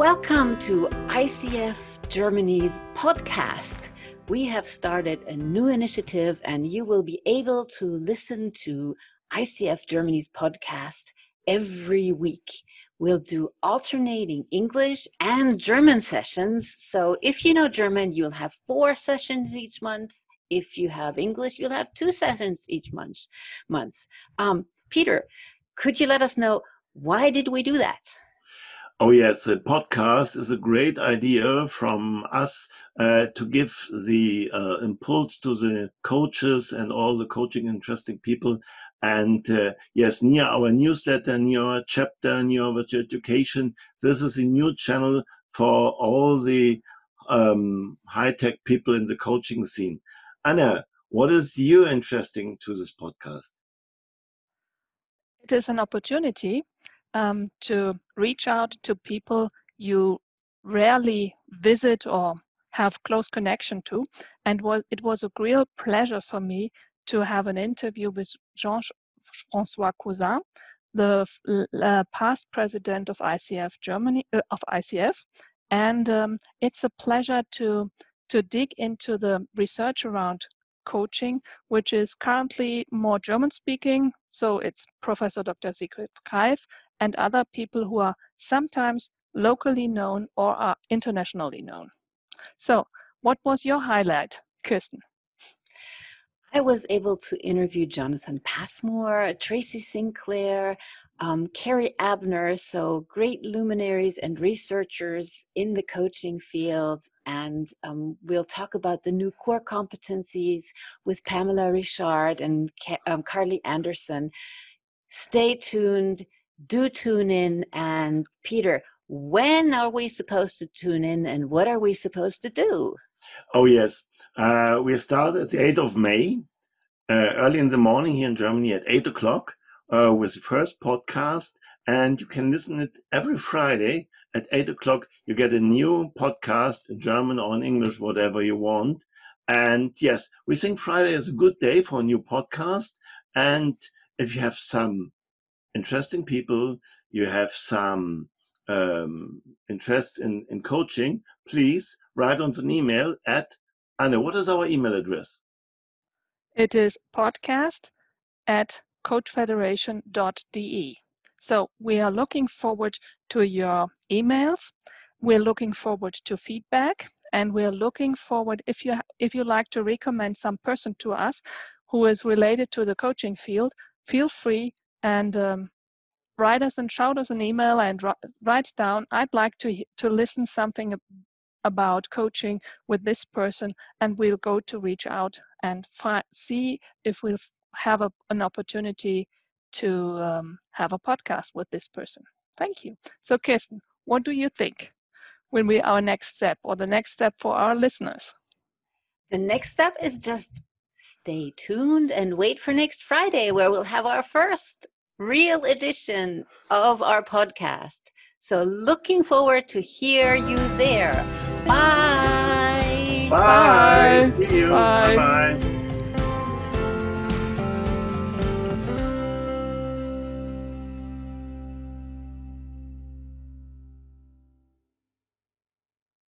Welcome to ICF Germany's podcast. We have started a new initiative, and you will be able to listen to ICF Germany's podcast every week. We'll do alternating English and German sessions. So if you know German, you'll have four sessions each month. If you have English, you'll have two sessions each month. month. Um, Peter, could you let us know why did we do that? Oh yes, a podcast is a great idea from us uh, to give the uh, impulse to the coaches and all the coaching interesting people and uh, yes, near our newsletter, near our chapter, near our education, this is a new channel for all the um, high tech people in the coaching scene. Anna, what is you interesting to this podcast? It is an opportunity um, to reach out to people you rarely visit or have close connection to. And was, it was a real pleasure for me to have an interview with Jean-François Cousin, the uh, past president of ICF Germany, uh, of ICF. And um, it's a pleasure to, to dig into the research around coaching, which is currently more German speaking. So it's Professor Dr. Siegfried Greif and other people who are sometimes locally known or are internationally known. So, what was your highlight, Kirsten? I was able to interview Jonathan Passmore, Tracy Sinclair, um, Carrie Abner, so great luminaries and researchers in the coaching field. And um, we'll talk about the new core competencies with Pamela Richarde and um, Carly Anderson. Stay tuned, do tune in. And Peter, when are we supposed to tune in and what are we supposed to do? Oh, yes. Uh, we start at the 8th of May, uh, early in the morning here in Germany at 8 o'clock uh, with the first podcast. And you can listen it every Friday at 8 o'clock. You get a new podcast in German or in English, whatever you want. And yes, we think Friday is a good day for a new podcast. And if you have some interesting people, you have some um, interest in, in coaching, please write us an email at Anna. What is our email address? It is podcast at coachfederation.de. So we are looking forward to your emails. We're looking forward to feedback and we're looking forward if you if you like to recommend some person to us who is related to the coaching field, feel free and um, write us and shout us an email and write down i'd like to to listen something about coaching with this person and we'll go to reach out and see if we'll have a, an opportunity to um, have a podcast with this person. Thank you. So kirsten what do you think will be our next step or the next step for our listeners? The next step is just stay tuned and wait for next friday where we'll have our first real edition of our podcast. So looking forward to hear you there. Bye. Bye. Bye. See you. Bye. Bye.